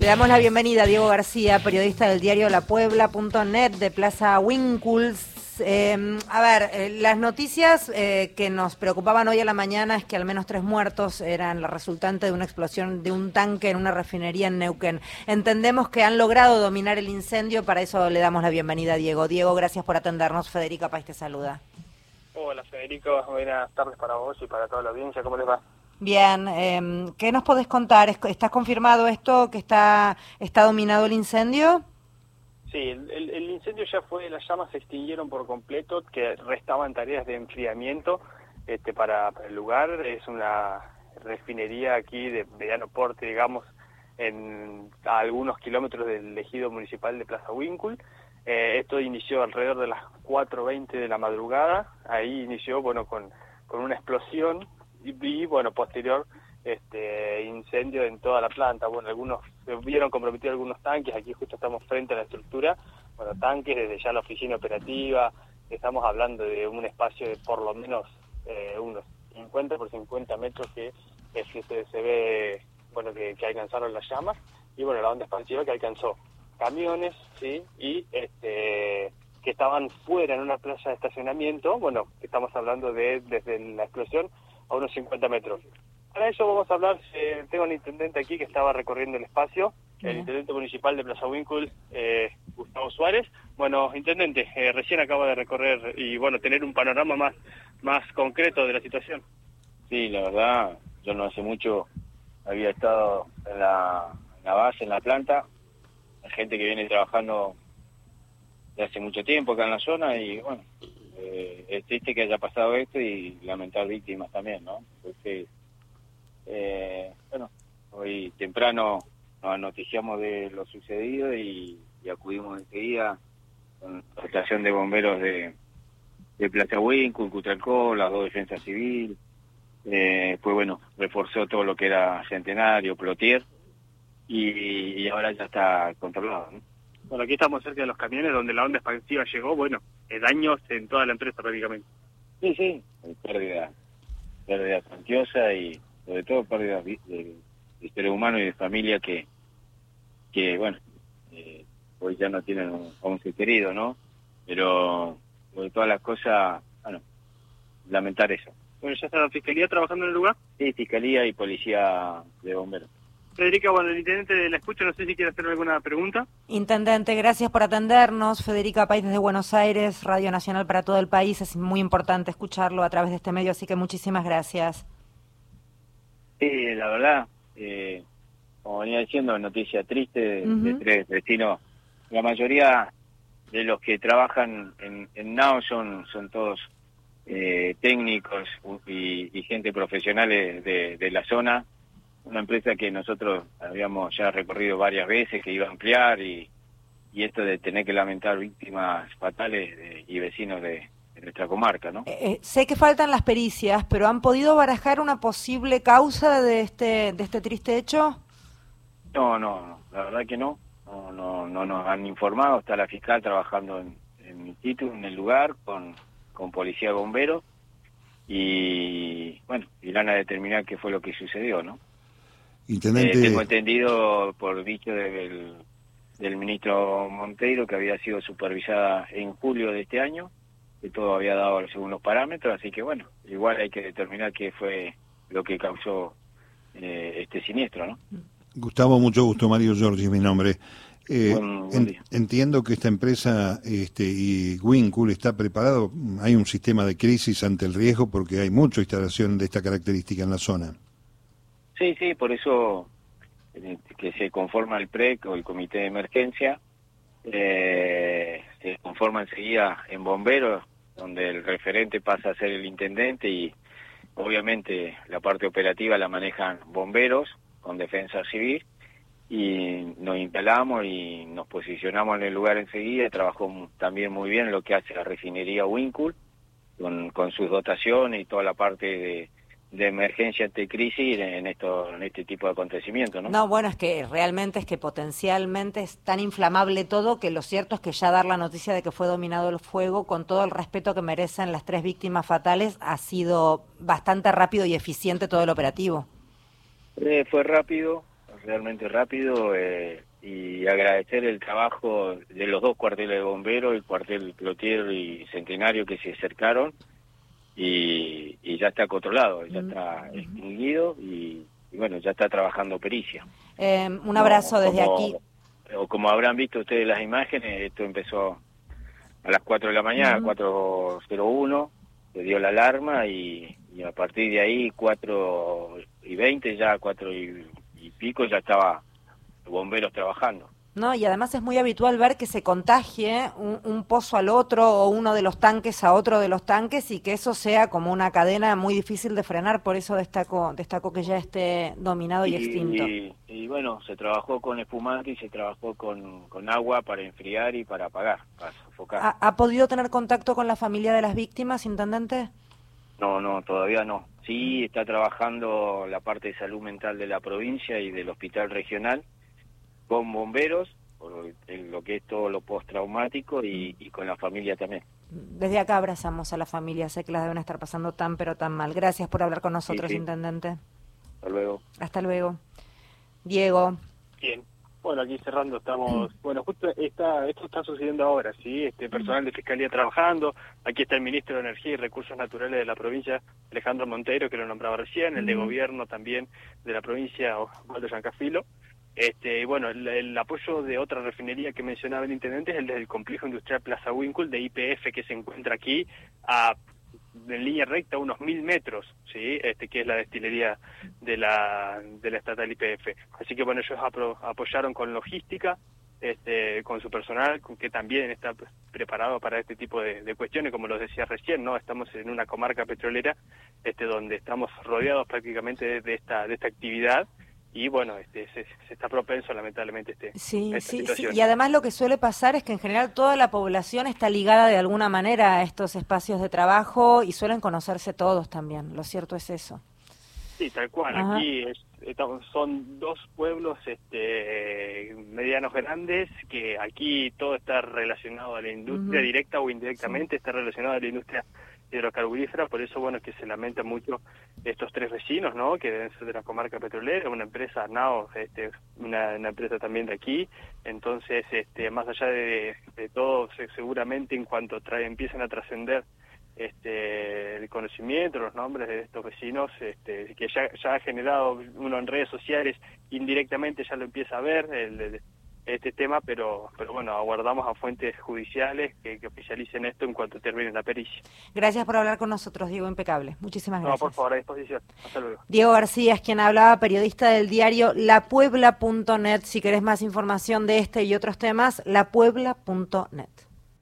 Le damos la bienvenida a Diego García, periodista del diario La Puebla.net de Plaza Winkles. Eh, a ver, eh, las noticias eh, que nos preocupaban hoy a la mañana es que al menos tres muertos eran la resultante de una explosión de un tanque en una refinería en Neuquén. Entendemos que han logrado dominar el incendio, para eso le damos la bienvenida a Diego. Diego, gracias por atendernos. Federica País te saluda. Hola Federico, buenas tardes para vos y para toda la audiencia, ¿cómo les va? Bien, eh, ¿qué nos podés contar? ¿Estás confirmado esto que está, está dominado el incendio? Sí, el, el, incendio ya fue, las llamas se extinguieron por completo, que restaban tareas de enfriamiento este, para, el lugar. Es una refinería aquí de mediano porte, digamos, en, a algunos kilómetros del ejido municipal de Plaza Winkle. Eh, esto inició alrededor de las 4.20 de la madrugada. Ahí inició, bueno, con, con una explosión y, bueno, posterior este incendio en toda la planta. Bueno, algunos se vieron comprometidos algunos tanques, aquí justo estamos frente a la estructura, bueno, tanques desde ya la oficina operativa, estamos hablando de un espacio de por lo menos eh, unos 50 por 50 metros que, se, se, ve, bueno, que, que, alcanzaron las llamas, y bueno, la onda expansiva que alcanzó camiones, sí, y este que estaban fuera en una plaza de estacionamiento, bueno, estamos hablando de desde la explosión a unos 50 metros. Para eso vamos a hablar, eh, tengo un intendente aquí que estaba recorriendo el espacio, el intendente municipal de Plaza Winkle, eh, Gustavo Suárez. Bueno, intendente, eh, recién acaba de recorrer y bueno, tener un panorama más, más concreto de la situación. Sí, la verdad, yo no hace mucho había estado en la, en la base, en la planta, hay gente que viene trabajando de hace mucho tiempo acá en la zona y bueno, eh, es triste que haya pasado esto y lamentar víctimas también, ¿no? Porque, eh, bueno, hoy temprano nos noticiamos de lo sucedido y, acudimos enseguida con la estación de bomberos de, de Plaza Cutralcó, las dos defensas civil, eh, pues bueno, reforzó todo lo que era Centenario, Plotier, y, y ahora ya está controlado, ¿no? Bueno, aquí estamos cerca de los camiones donde la onda expansiva llegó, bueno, daños en toda la empresa prácticamente. Sí, sí, pérdida, pérdida cuantiosa y sobre todo pérdida de, de, seres humanos y de familia que, que bueno, eh, hoy ya no tienen a un ser querido, ¿no? Pero sobre todas las cosas, bueno, lamentar eso. Bueno, ¿ya está la Fiscalía trabajando en el lugar? Sí, Fiscalía y Policía de Bomberos. Federica, bueno, el intendente la escucha, no sé si quiere hacer alguna pregunta. Intendente, gracias por atendernos. Federica País desde Buenos Aires, Radio Nacional para todo el país. Es muy importante escucharlo a través de este medio, así que muchísimas gracias. Sí, la verdad, eh, como venía diciendo, noticia triste de, tres vecinos. La mayoría de los que trabajan en, en NAO son, son todos eh, técnicos y, gente profesional de, de la zona una empresa que nosotros habíamos ya recorrido varias veces, que iba a ampliar y, y esto de tener que lamentar víctimas fatales y vecinos de, nuestra comarca, ¿no? Eh, eh, sé que faltan las pericias, pero ¿han podido barajar una posible causa de este, de este triste hecho? No, no, la verdad que no. No, no, no nos han informado. Está la fiscal trabajando en, en mi título, en el lugar, con, con policía bombero. Y bueno, irán a determinar qué fue lo que sucedió, ¿no? Intendente... Eh, tengo entendido por dicho del, del ministro Monteiro que había sido supervisada en julio de este año, que todo había dado según los parámetros, así que bueno, igual hay que determinar qué fue lo que causó eh, este siniestro, ¿no? Gustavo, mucho gusto, Mario Giorgi mi nombre. Eh, entiendo que esta empresa este, y Winkle está preparado, hay un sistema de crisis ante el riesgo porque hay mucha instalación de esta característica en la zona. Sí, sí, por eso eh, que se conforma el PREC o el Comité de Emergencia, eh, se conforma enseguida en bomberos, donde el referente pasa a ser el intendente y obviamente la parte operativa la manejan bomberos con defensa civil y nos instalamos y nos posicionamos en el lugar enseguida, trabajó también muy bien lo que hace la refinería Winkle con, con sus dotaciones y toda la parte de de emergencia ante crisis en esto en este tipo de acontecimientos, ¿no? No, bueno, es que realmente es que potencialmente es tan inflamable todo que lo cierto es que ya dar la noticia de que fue dominado el fuego con todo el respeto que merecen las tres víctimas fatales ha sido bastante rápido y eficiente todo el operativo. Eh, fue rápido, realmente rápido eh, y agradecer el trabajo de los dos cuarteles de bomberos, el cuartel Clotier y Centenario que se acercaron y, ya está controlado, ya está extinguido y, bueno, ya está trabajando pericia. Em, un abrazo desde aquí. O como habrán visto ustedes las imágenes, esto empezó a las 4 de la mañana, uh 4.01, se dio la alarma y, a partir de ahí 4 y 20, ya 4 y, y pico, ya estaba bomberos trabajando. ¿No? Y además es muy habitual ver que se contagie un, pozo al otro o uno de los tanques a otro de los tanques y que eso sea como una cadena muy difícil de frenar, por eso destaco, destaco que ya esté dominado y, extinto. Y, bueno, se trabajó con espumante y se trabajó con, agua para enfriar y para apagar, para sofocar. ¿Ha, podido tener contacto con la familia de las víctimas, intendente? No, no, todavía no. Sí, está trabajando la parte de salud mental de la provincia y del hospital regional con bomberos, por lo que es todo lo postraumático y, y con la familia también. Desde acá abrazamos a la familia, sé que las deben estar pasando tan pero tan mal. Gracias por hablar con nosotros, Intendente. Hasta luego. Hasta luego. Diego. Bien. Bueno, aquí cerrando estamos, bueno, justo está, esto está sucediendo ahora, ¿sí? Este personal de Fiscalía trabajando, aquí está el Ministro de Energía y Recursos Naturales de la provincia, Alejandro Monteiro, que lo nombraba recién, el de Gobierno también de la provincia, Osvaldo Yancafilo, este, bueno, el, apoyo de otra refinería que mencionaba el intendente es el del complejo industrial Plaza Winkle de IPF que se encuentra aquí a en línea recta unos mil metros, sí, este que es la destilería de la de la estatal IPF. Así que bueno, ellos apoyaron con logística, este, con su personal, que también está preparado para este tipo de, de, cuestiones, como lo decía recién, ¿no? Estamos en una comarca petrolera, este, donde estamos rodeados prácticamente de esta de esta actividad y bueno, este, se, está propenso lamentablemente este, sí, sí, sí, y además lo que suele pasar es que en general toda la población está ligada de alguna manera a estos espacios de trabajo y suelen conocerse todos también, lo cierto es eso. Sí, tal cual, aquí son dos pueblos este, medianos grandes que aquí todo está relacionado a la industria directa o indirectamente, está relacionado a la industria hidrocarburífera, por eso bueno que se lamenta mucho estos tres vecinos, ¿no? Que deben ser de la comarca petrolera, una empresa NAO, este, una, empresa también de aquí, entonces este, más allá de, todo, seguramente en cuanto trae, empiecen a trascender este, el conocimiento, los nombres de estos vecinos, este, que ya, ha generado uno en redes sociales, indirectamente ya lo empieza a ver, el este tema, pero, pero bueno, aguardamos a fuentes judiciales que, oficialicen esto en cuanto termine la pericia. Gracias por hablar con nosotros, Diego Impecable. Muchísimas gracias. No, por favor, a disposición. Hasta luego. Diego García es quien hablaba, periodista del diario lapuebla.net. Si querés más información de este y otros temas, lapuebla.net.